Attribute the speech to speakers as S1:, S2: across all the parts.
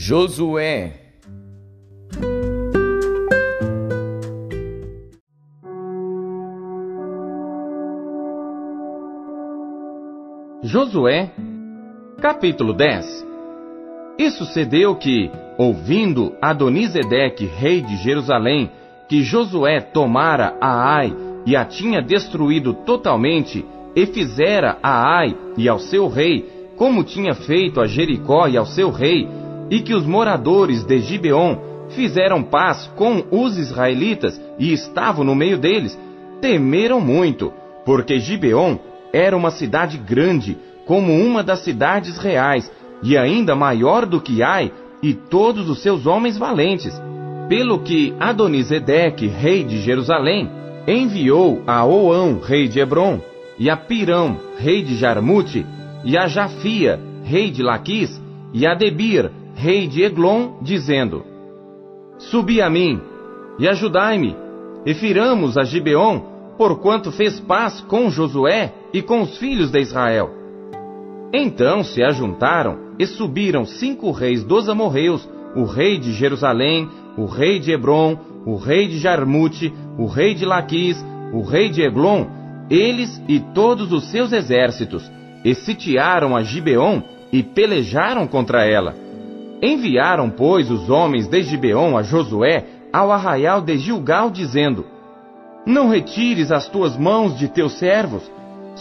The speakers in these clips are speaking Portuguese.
S1: Josué.
S2: Josué, capítulo 10 E sucedeu que, ouvindo Adonisedeque, rei de Jerusalém, que Josué tomara a Ai e a tinha destruído totalmente, e fizera a Ai e ao seu rei, como tinha feito a Jericó e ao seu rei, e que os moradores de Gibeon fizeram paz com os israelitas e estavam no meio deles, temeram muito, porque Gibeon era uma cidade grande, como uma das cidades reais, e ainda maior do que Ai e todos os seus homens valentes. Pelo que Adonisedeque, rei de Jerusalém, enviou a Oão, rei de Hebron, e a Pirão, rei de Jarmute, e a Jafia, rei de Laquis, e a Debir, rei de Eglon, dizendo: Subi a mim, e ajudai-me, e firamos a Gibeon, porquanto fez paz com Josué e com os filhos de Israel. Então se ajuntaram e subiram cinco reis dos amorreus, o rei de Jerusalém, o rei de Hebron, o rei de Jarmute, o rei de Laquis, o rei de Eglon, eles e todos os seus exércitos, e sitiaram a Gibeon e pelejaram contra ela. Enviaram, pois, os homens de Gibeon a Josué ao arraial de Gilgal, dizendo: Não retires as tuas mãos de teus servos,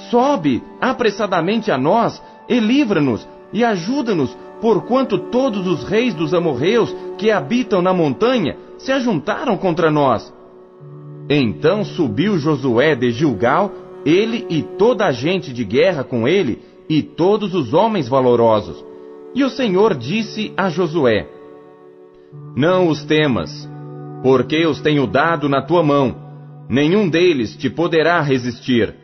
S2: sobe apressadamente a nós e livra-nos e ajuda-nos, porquanto todos os reis dos amorreus que habitam na montanha se ajuntaram contra nós. Então subiu Josué de Gilgal, ele e toda a gente de guerra com ele, e todos os homens valorosos. E o Senhor disse a Josué: Não os temas, porque os tenho dado na tua mão, nenhum deles te poderá resistir.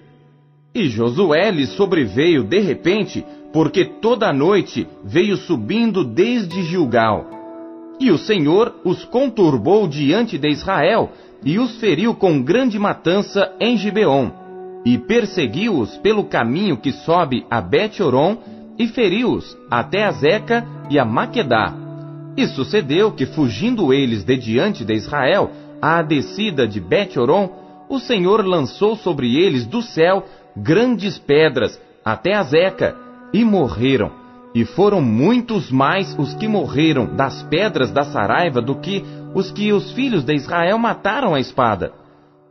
S2: E Josué lhe sobreveio de repente, porque toda a noite veio subindo desde Gilgal. E o Senhor os conturbou diante de Israel, e os feriu com grande matança em Gibeon, e perseguiu-os pelo caminho que sobe a Bet-Oron, e feriu-os até a Zeca e a Maquedá. E sucedeu que, fugindo eles de diante de Israel, à descida de Bet-Oron, o Senhor lançou sobre eles do céu grandes pedras até a Zeca, e morreram. E foram muitos mais os que morreram das pedras da Saraiva do que os que os filhos de Israel mataram à espada.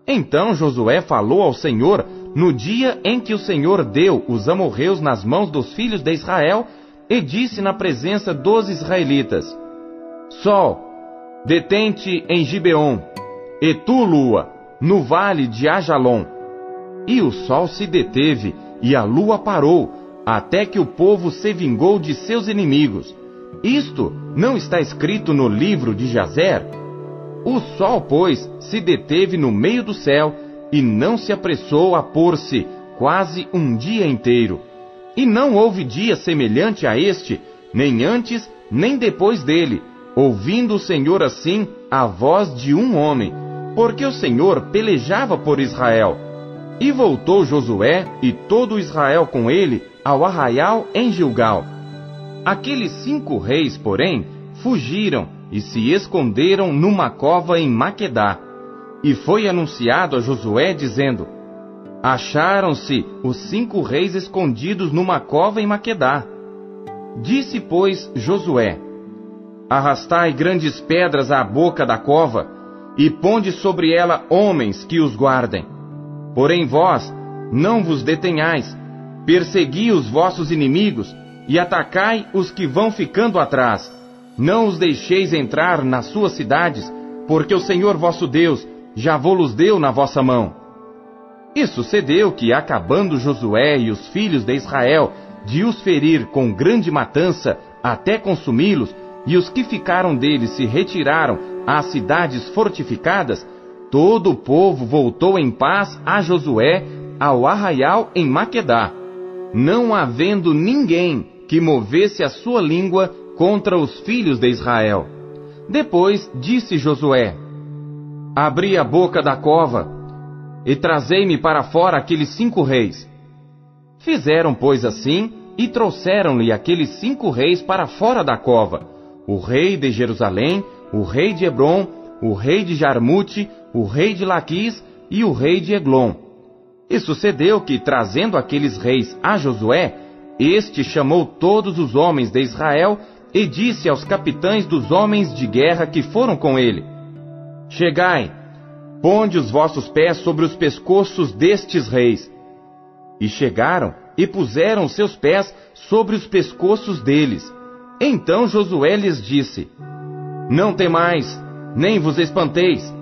S2: Então Josué falou ao Senhor no dia em que o Senhor deu os amorreus nas mãos dos filhos de Israel, e disse na presença dos israelitas: Sol, detente em Gibeon, e tu, lua, no vale de Ajalon. E o sol se deteve, e a lua parou, até que o povo se vingou de seus inimigos. Isto não está escrito no livro de Jazer? O sol, pois, se deteve no meio do céu e não se apressou a pôr-se quase um dia inteiro. E não houve dia semelhante a este, nem antes nem depois dele, ouvindo o Senhor assim a voz de um homem, porque o Senhor pelejava por Israel. E voltou Josué e todo Israel com ele ao arraial em Gilgal. Aqueles cinco reis, porém, fugiram e se esconderam numa cova em Maquedá. E foi anunciado a Josué, dizendo: Acharam-se os cinco reis escondidos numa cova em Maquedá. Disse, pois, Josué: Arrastai grandes pedras à boca da cova, e ponde sobre ela homens que os guardem. Porém vós, não vos detenhais, persegui os vossos inimigos, e atacai os que vão ficando atrás. Não os deixeis entrar nas suas cidades, porque o Senhor vosso Deus já vos deu na vossa mão. E sucedeu que, acabando Josué e os filhos de Israel de os ferir com grande matança, até consumi-los, e os que ficaram deles se retiraram às cidades fortificadas, todo o povo voltou em paz a Josué ao arraial em Maquedá, não havendo ninguém que movesse a sua língua contra os filhos de Israel. Depois disse Josué: Abri a boca da cova e trazei-me para fora aqueles cinco reis. Fizeram, pois, assim, e trouxeram-lhe aqueles cinco reis para fora da cova, o rei de Jerusalém, o rei de Hebron, o rei de Jarmute, o rei de Laquis e o rei de Eglon. E sucedeu que, trazendo aqueles reis a Josué, este chamou todos os homens de Israel e disse aos capitães dos homens de guerra que foram com ele: Chegai, ponde os vossos pés sobre os pescoços destes reis. E chegaram e puseram seus pés sobre os pescoços deles. Então Josué lhes disse: Não temais, nem vos espanteis.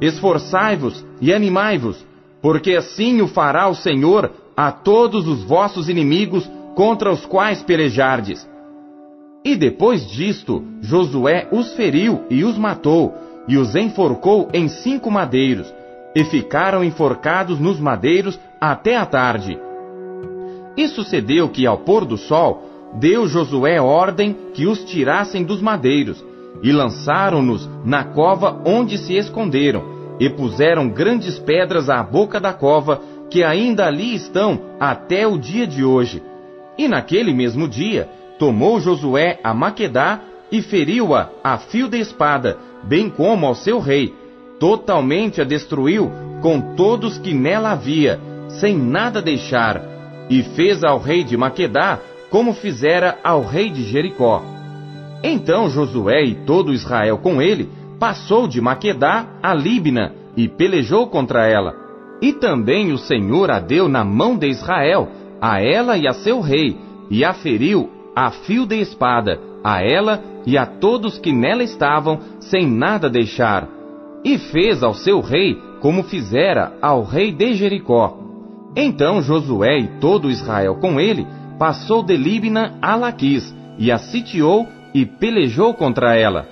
S2: Esforçai-vos e animai-vos, porque assim o fará o Senhor a todos os vossos inimigos contra os quais pelejardes. E depois disto, Josué os feriu e os matou, e os enforcou em cinco madeiros, e ficaram enforcados nos madeiros até a tarde. E sucedeu que, ao pôr do sol, deu Josué ordem que os tirassem dos madeiros, e lançaram-nos na cova onde se esconderam, e puseram grandes pedras à boca da cova, que ainda ali estão até o dia de hoje. E naquele mesmo dia, tomou Josué a Maquedá e feriu-a a fio de espada, bem como ao seu rei. Totalmente a destruiu com todos que nela havia, sem nada deixar, e fez ao rei de Maquedá como fizera ao rei de Jericó. Então Josué e todo Israel com ele passou de Maquedá a Líbina e pelejou contra ela. E também o Senhor a deu na mão de Israel, a ela e a seu rei, e a feriu a fio de espada, a ela e a todos que nela estavam, sem nada deixar. E fez ao seu rei como fizera ao rei de Jericó. Então Josué e todo Israel com ele passou de Líbina a Laquis, e a sitiou e pelejou contra ela.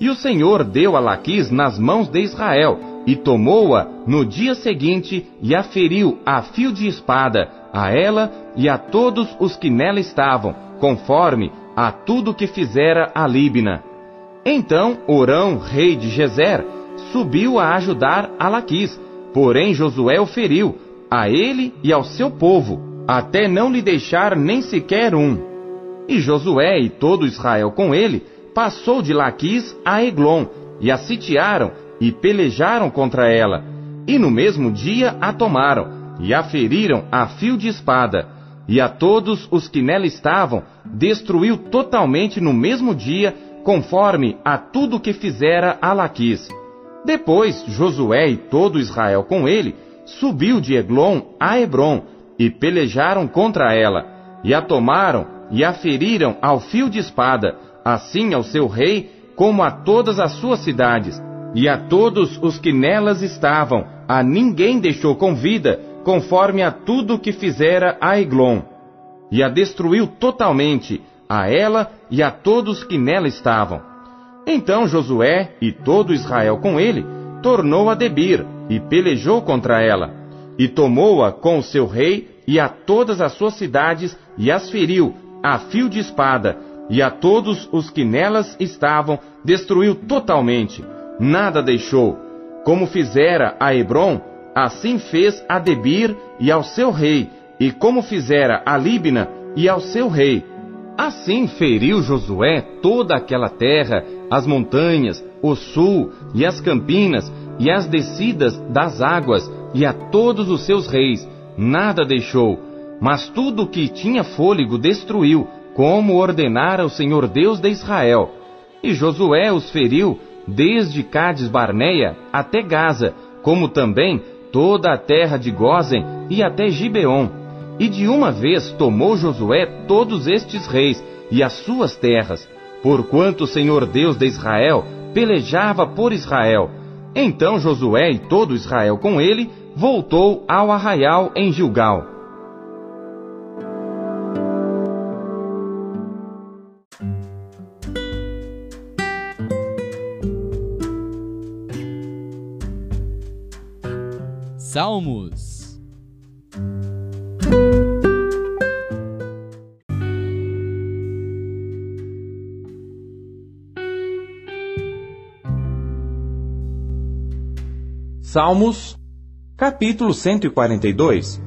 S2: E o Senhor deu a Laquis nas mãos de Israel, e tomou-a no dia seguinte e a feriu a fio de espada, a ela e a todos os que nela estavam, conforme a tudo que fizera a Líbina. Então Orão, rei de Gezer, subiu a ajudar a Laquis, porém Josué o feriu, a ele e ao seu povo, até não lhe deixar nem sequer um. E Josué e todo Israel com ele passou de Laquis a Eglon, e a sitiaram e pelejaram contra ela, e no mesmo dia a tomaram, e a feriram a fio de espada e a todos os que nela estavam, destruiu totalmente no mesmo dia, conforme a tudo que fizera a Laquis. Depois, Josué e todo Israel com ele, subiu de Eglon a Hebron, e pelejaram contra ela, e a tomaram, e a feriram ao fio de espada, assim ao seu rei, como a todas as suas cidades, e a todos os que nelas estavam, a ninguém deixou com vida, conforme a tudo que fizera a Eglon, e a destruiu totalmente, a ela e a todos que nela estavam. Então Josué e todo Israel com ele tornou a Debir e pelejou contra ela, e tomou-a com o seu rei e a todas as suas cidades e as feriu a fio de espada, e a todos os que nelas estavam destruiu totalmente, nada deixou, como fizera a Hebron Assim fez a Debir e ao seu rei, e como fizera a Líbina e ao seu rei. Assim feriu Josué toda aquela terra, as montanhas, o sul e as campinas, e as descidas das águas, e a todos os seus reis, nada deixou, mas tudo o que tinha fôlego destruiu, como ordenara o Senhor Deus de Israel. E Josué os feriu desde Cades Barneia até Gaza, como também toda a terra de Gozen e até Gibeon. E de uma vez tomou Josué todos estes reis e as suas terras, porquanto o Senhor Deus de Israel pelejava por Israel. Então Josué e todo Israel com ele voltou ao arraial em Gilgal.
S1: Salmos.
S2: Salmos, capítulo 142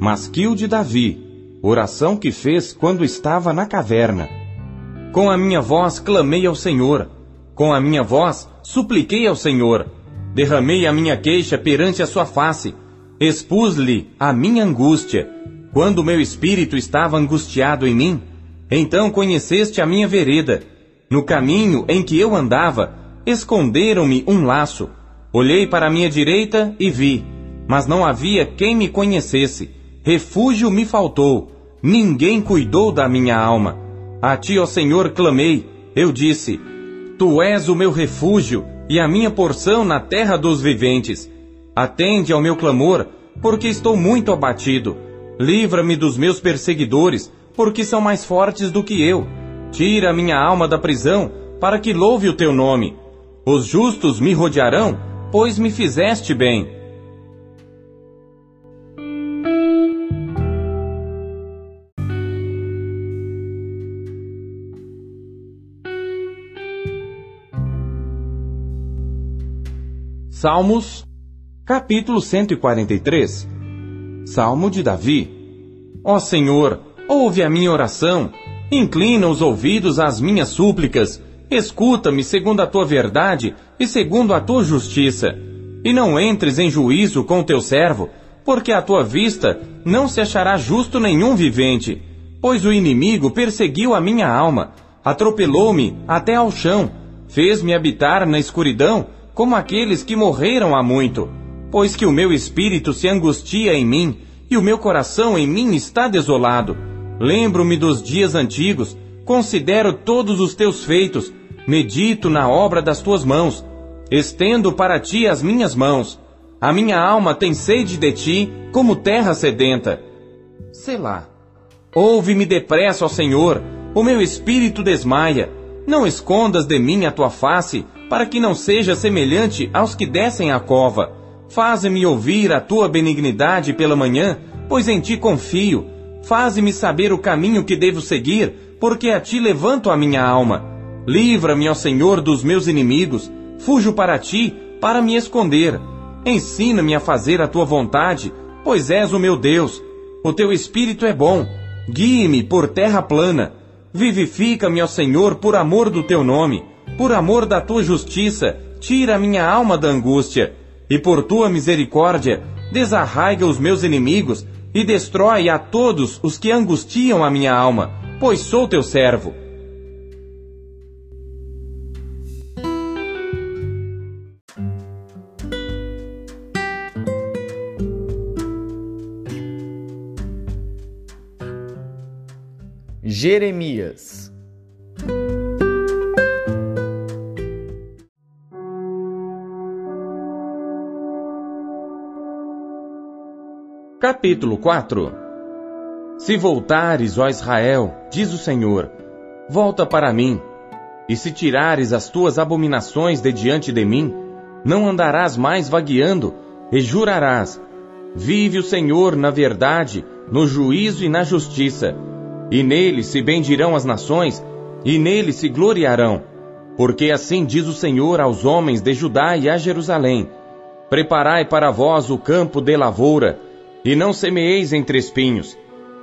S2: Masquil de Davi, oração que fez quando estava na caverna. Com a minha voz clamei ao Senhor. Com a minha voz supliquei ao Senhor. Derramei a minha queixa perante a sua face. Expus-lhe a minha angústia. Quando o meu espírito estava angustiado em mim, então conheceste a minha vereda. No caminho em que eu andava, esconderam-me um laço. Olhei para a minha direita e vi, mas não havia quem me conhecesse. Refúgio me faltou. Ninguém cuidou da minha alma. A ti, ó Senhor, clamei. Eu disse: Tu és o meu refúgio e a minha porção na terra dos viventes. Atende ao meu clamor, porque estou muito abatido. Livra-me dos meus perseguidores, porque são mais fortes do que eu. Tira a minha alma da prisão, para que louve o teu nome. Os justos me rodearão, pois me fizeste bem. Salmos, capítulo 143 Salmo de Davi Ó Senhor, ouve a minha oração, inclina os ouvidos às minhas súplicas, escuta-me segundo a tua verdade e segundo a tua justiça. E não entres em juízo com teu servo, porque à tua vista não se achará justo nenhum vivente. Pois o inimigo perseguiu a minha alma, atropelou-me até ao chão, fez-me habitar na escuridão como aqueles que morreram há muito, pois que o meu espírito se angustia em mim, e o meu coração em mim está desolado. Lembro-me dos dias antigos, considero todos os teus feitos, medito na obra das tuas mãos, estendo para ti as minhas mãos. A minha alma tem sede de ti, como terra sedenta. Selá. Ouve-me depressa, ó Senhor, o meu espírito desmaia. Não escondas de mim a tua face, para que não seja semelhante aos que descem à cova. Faze-me ouvir a tua benignidade pela manhã, pois em ti confio. Faze-me saber o caminho que devo seguir, porque a ti levanto a minha alma. Livra-me, ó Senhor, dos meus inimigos. Fujo para ti, para me esconder. Ensina-me a fazer a tua vontade, pois és o meu Deus. O teu espírito é bom. Guie-me por terra plana. Vivifica-me, ó Senhor, por amor do teu nome. Por amor da tua justiça, tira minha alma da angústia, e por tua misericórdia, desarraiga os meus inimigos e destrói a todos os que angustiam a minha alma, pois sou teu servo.
S1: Jeremias
S2: Capítulo 4 Se voltares, ó Israel, diz o Senhor, volta para mim, e se tirares as tuas abominações de diante de mim, não andarás mais vagueando, e jurarás: Vive o Senhor na verdade, no juízo e na justiça, e nele se bendirão as nações, e nele se gloriarão. Porque assim diz o Senhor aos homens de Judá e a Jerusalém: Preparai para vós o campo de lavoura, e não semeeis entre espinhos.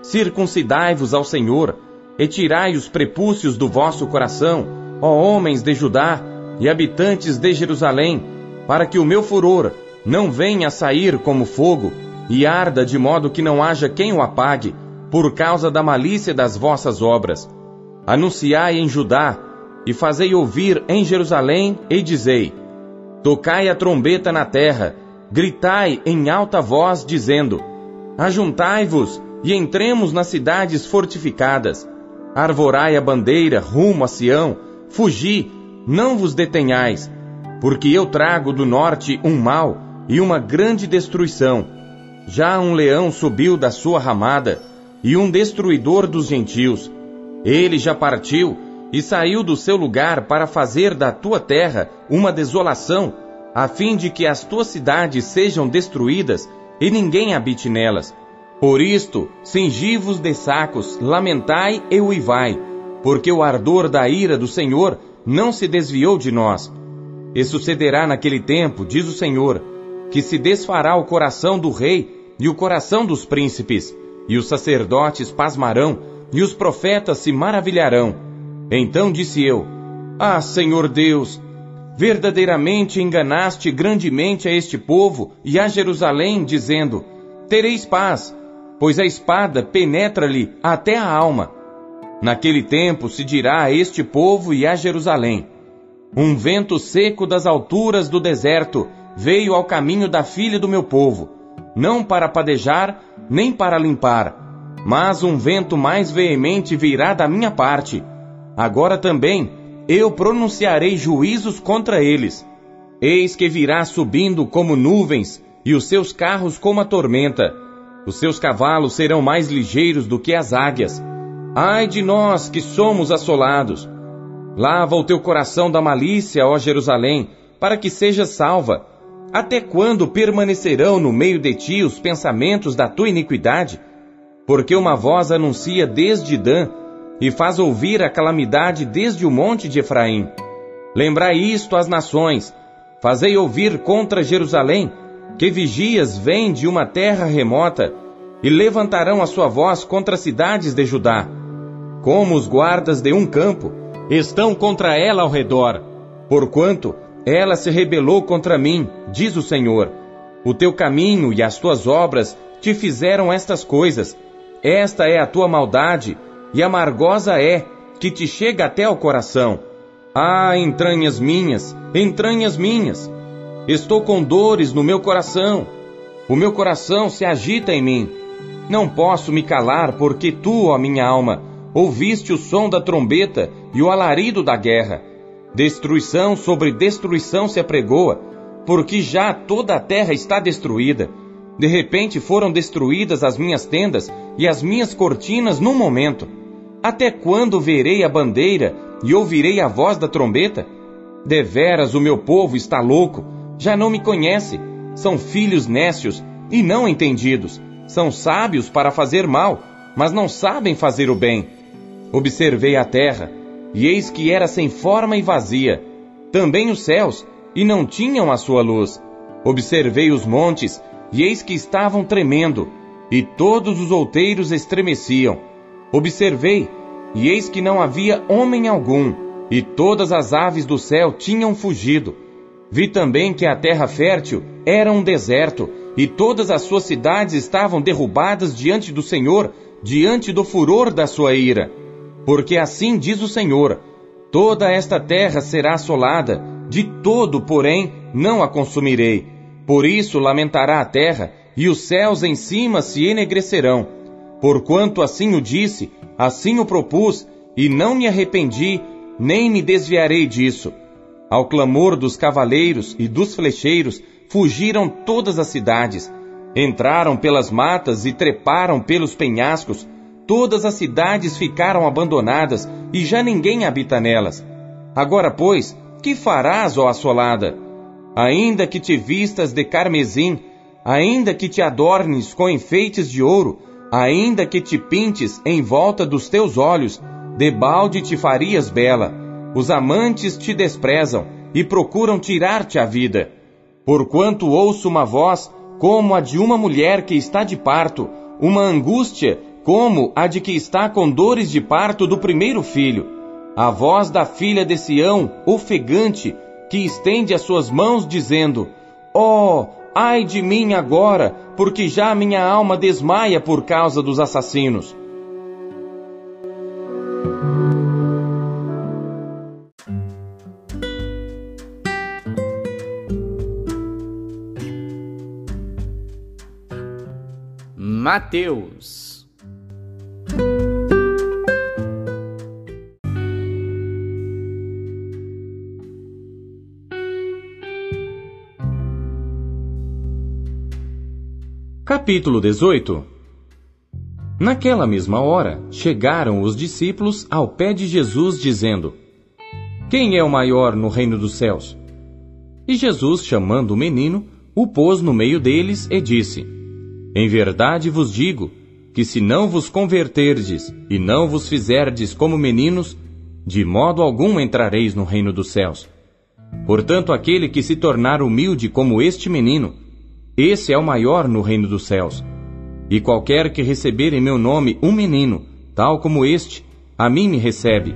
S2: Circuncidai-vos ao Senhor, e tirai os prepúcios do vosso coração, ó homens de Judá e habitantes de Jerusalém, para que o meu furor não venha a sair como fogo, e arda de modo que não haja quem o apague, por causa da malícia das vossas obras. Anunciai em Judá, e fazei ouvir em Jerusalém, e dizei: Tocai a trombeta na terra, gritai em alta voz, dizendo: Ajuntai-vos e entremos nas cidades fortificadas. Arvorai a bandeira rumo a Sião, fugi, não vos detenhais, porque eu trago do norte um mal e uma grande destruição. Já um leão subiu da sua ramada, e um destruidor dos gentios. Ele já partiu e saiu do seu lugar para fazer da tua terra uma desolação, a fim de que as tuas cidades sejam destruídas e ninguém habite nelas. Por isto, cingi-vos de sacos, lamentai e uivai, porque o ardor da ira do Senhor não se desviou de nós. E sucederá naquele tempo, diz o Senhor, que se desfará o coração do rei e o coração dos príncipes, e os sacerdotes pasmarão, e os profetas se maravilharão. Então disse eu: Ah, Senhor Deus, verdadeiramente enganaste grandemente a este povo e a Jerusalém, dizendo: Tereis paz, pois a espada penetra-lhe até a alma. Naquele tempo se dirá a este povo e a Jerusalém: Um vento seco das alturas do deserto veio ao caminho da filha do meu povo, não para padejar, nem para limpar, mas um vento mais veemente virá da minha parte. Agora também eu pronunciarei juízos contra eles. Eis que virá subindo como nuvens, e os seus carros como a tormenta. Os seus cavalos serão mais ligeiros do que as águias. Ai de nós que somos assolados! Lava o teu coração da malícia, ó Jerusalém, para que sejas salva. Até quando permanecerão no meio de ti os pensamentos da tua iniquidade? Porque uma voz anuncia desde Dan e faz ouvir a calamidade desde o monte de Efraim. Lembrai isto às nações, fazei ouvir contra Jerusalém, que vigias vêm de uma terra remota, e levantarão a sua voz contra as cidades de Judá. Como os guardas de um campo, estão contra ela ao redor, porquanto ela se rebelou contra mim, diz o Senhor. O teu caminho e as tuas obras te fizeram estas coisas. Esta é a tua maldade, e amargosa é, que te chega até ao coração. Ah, entranhas minhas, entranhas minhas! Estou com dores no meu coração. O meu coração se agita em mim. Não posso me calar, porque tu, ó minha alma, ouviste o som da trombeta e o alarido da guerra. Destruição sobre destruição se apregoa, porque já toda a terra está destruída. De repente foram destruídas as minhas tendas e as minhas cortinas num momento. Até quando verei a bandeira e ouvirei a voz da trombeta? Deveras o meu povo está louco, já não me conhece. São filhos nécios e não entendidos. São sábios para fazer mal, mas não sabem fazer o bem. Observei a terra, e eis que era sem forma e vazia. Também os céus, e não tinham a sua luz. Observei os montes, e eis que estavam tremendo, e todos os outeiros estremeciam Observei, e eis que não havia homem algum, e todas as aves do céu tinham fugido. Vi também que a terra fértil era um deserto, e todas as suas cidades estavam derrubadas diante do Senhor, diante do furor da sua ira. Porque assim diz o Senhor: toda esta terra será assolada, de todo, porém, não a consumirei. Por isso lamentará a terra, e os céus em cima se enegrecerão Porquanto assim o disse, assim o propus, e não me arrependi, nem me desviarei disso. Ao clamor dos cavaleiros e dos flecheiros, fugiram todas as cidades. Entraram pelas matas e treparam pelos penhascos. Todas as cidades ficaram abandonadas e já ninguém habita nelas. Agora, pois, que farás, ó assolada? Ainda que te vistas de carmesim, ainda que te adornes com enfeites de ouro, ainda que te pintes em volta dos teus olhos, debalde te farias bela. Os amantes te desprezam e procuram tirar-te a vida. Porquanto ouço uma voz como a de uma mulher que está de parto, uma angústia como a de que está com dores de parto do primeiro filho. A voz da filha de Sião, ofegante, que estende as suas mãos, dizendo: Oh, Ai de mim agora, porque já minha alma desmaia por causa dos assassinos.
S1: Mateus
S2: Capítulo 18 Naquela mesma hora, chegaram os discípulos ao pé de Jesus, dizendo: Quem é o maior no reino dos céus? E Jesus, chamando o menino, o pôs no meio deles e disse: Em verdade vos digo que se não vos converterdes e não vos fizerdes como meninos, de modo algum entrareis no reino dos céus. Portanto, aquele que se tornar humilde como este menino, esse é o maior no reino dos céus. E qualquer que receber em meu nome um menino, tal como este, a mim me recebe.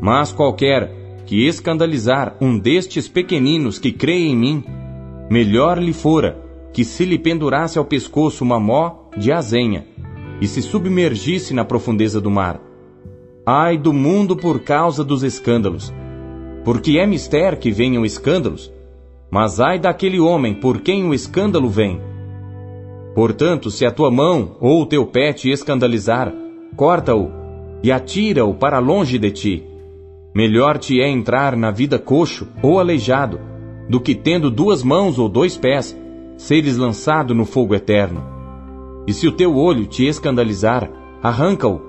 S2: Mas qualquer que escandalizar um destes pequeninos que crê em mim, melhor lhe fora que se lhe pendurasse ao pescoço uma mó de azenha e se submergisse na profundeza do mar. Ai do mundo por causa dos escândalos! Porque é mister que venham escândalos, mas ai daquele homem por quem o escândalo vem. Portanto, se a tua mão ou o teu pé te escandalizar, corta-o e atira-o para longe de ti. Melhor te é entrar na vida coxo ou aleijado, do que tendo duas mãos ou dois pés, seres lançado no fogo eterno. E se o teu olho te escandalizar, arranca-o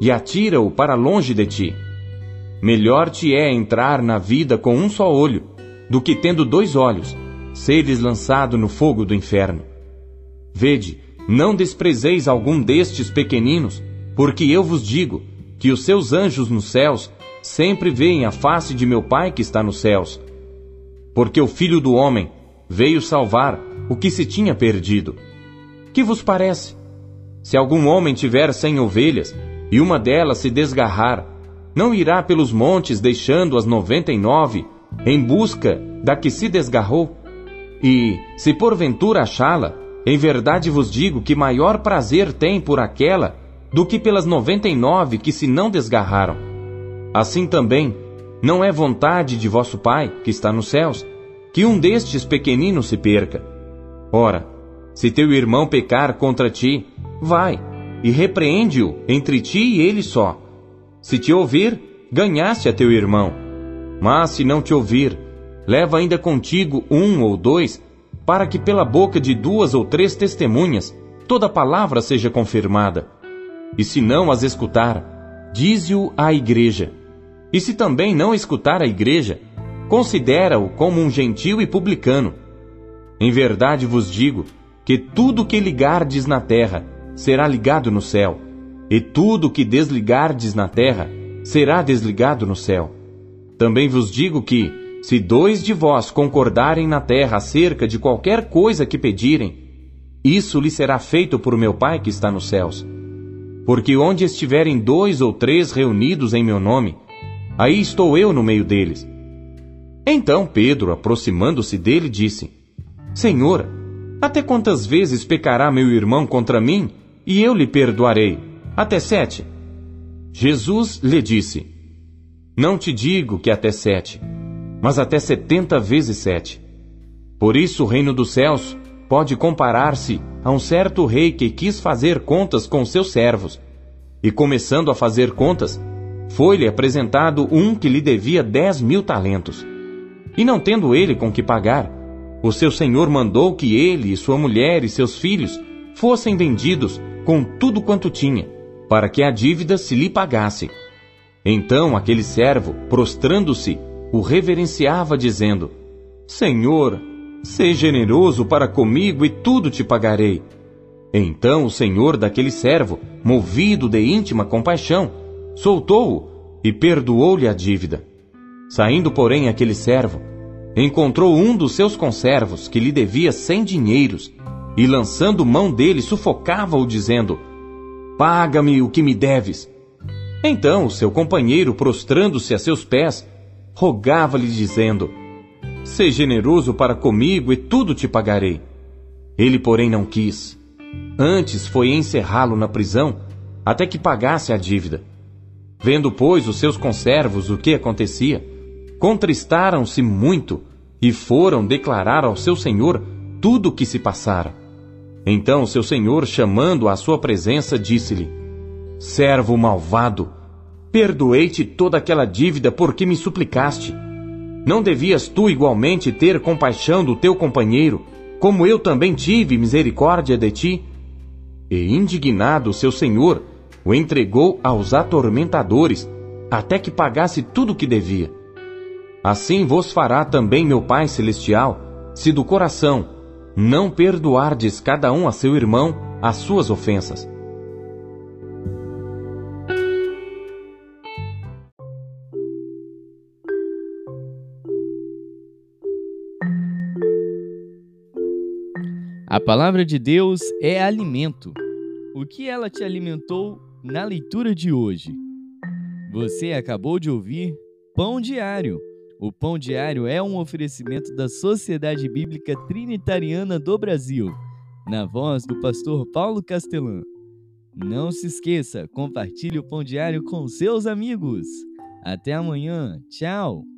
S2: e atira-o para longe de ti. Melhor te é entrar na vida com um só olho, do que tendo dois olhos, seres lançado no fogo do inferno. Vede, não desprezeis algum destes pequeninos, porque eu vos digo que os seus anjos nos céus sempre veem a face de meu Pai que está nos céus. Porque o Filho do Homem veio salvar o que se tinha perdido. Que vos parece? Se algum homem tiver cem ovelhas e uma delas se desgarrar, não irá pelos montes deixando as noventa e nove em busca da que se desgarrou? E, se porventura achá-la, em verdade vos digo que maior prazer tem por aquela do que pelas noventa e nove que se não desgarraram. Assim também, não é vontade de vosso Pai, que está nos céus, que um destes pequeninos se perca. Ora, se teu irmão pecar contra ti, vai e repreende-o entre ti e ele só. Se te ouvir, ganhaste a teu irmão. Mas se não te ouvir, leva ainda contigo um ou dois, para que pela boca de duas ou três testemunhas toda palavra seja confirmada. E se não as escutar, dize-o à igreja. E se também não escutar a igreja, considera-o como um gentil e publicano. Em verdade vos digo que tudo que ligardes na terra será ligado no céu, e tudo que desligardes na terra será desligado no céu. Também vos digo que, se dois de vós concordarem na terra acerca de qualquer coisa que pedirem, isso lhe será feito por meu Pai que está nos céus. Porque onde estiverem dois ou três reunidos em meu nome, aí estou eu no meio deles. Então Pedro, aproximando-se dele, disse: Senhor, até quantas vezes pecará meu irmão contra mim e eu lhe perdoarei? Até sete? Jesus lhe disse: Não te digo que até sete, mas até setenta vezes sete. Por isso o reino dos céus pode comparar-se a um certo rei que quis fazer contas com seus servos. E começando a fazer contas, foi-lhe apresentado um que lhe devia dez mil talentos. E não tendo ele com que pagar, o seu senhor mandou que ele, sua mulher e seus filhos fossem vendidos com tudo quanto tinha, para que a dívida se lhe pagasse. Então aquele servo, prostrando-se, o reverenciava, dizendo: Senhor, seja generoso para comigo e tudo te pagarei. Então o senhor daquele servo, movido de íntima compaixão, soltou-o e perdoou-lhe a dívida. Saindo, porém, aquele servo, encontrou um dos seus conservos que lhe devia cem dinheiros, e lançando mão dele, sufocava-o, dizendo: Paga-me o que me deves. Então o seu companheiro, prostrando-se a seus pés, rogava-lhe, dizendo: Seja generoso para comigo e tudo te pagarei. Ele, porém, não quis. Antes foi encerrá-lo na prisão, até que pagasse a dívida. Vendo, pois, os seus conservos o que acontecia, contristaram-se muito e foram declarar ao seu senhor tudo o que se passara. Então seu senhor, chamando à sua presença, disse-lhe: Servo malvado, perdoei-te toda aquela dívida porque me suplicaste. Não devias tu igualmente ter compaixão do teu companheiro, como eu também tive misericórdia de ti? E indignado seu senhor, o entregou aos atormentadores, até que pagasse tudo o que devia. Assim vos fará também meu Pai Celestial, se do coração não perdoardes cada um a seu irmão as suas ofensas.
S1: A palavra de Deus é alimento. O que ela te alimentou na leitura de hoje? Você acabou de ouvir Pão Diário. O Pão Diário é um oferecimento da Sociedade Bíblica Trinitariana do Brasil, na voz do pastor Paulo Castelã. Não se esqueça, compartilhe o Pão Diário com seus amigos. Até amanhã. Tchau.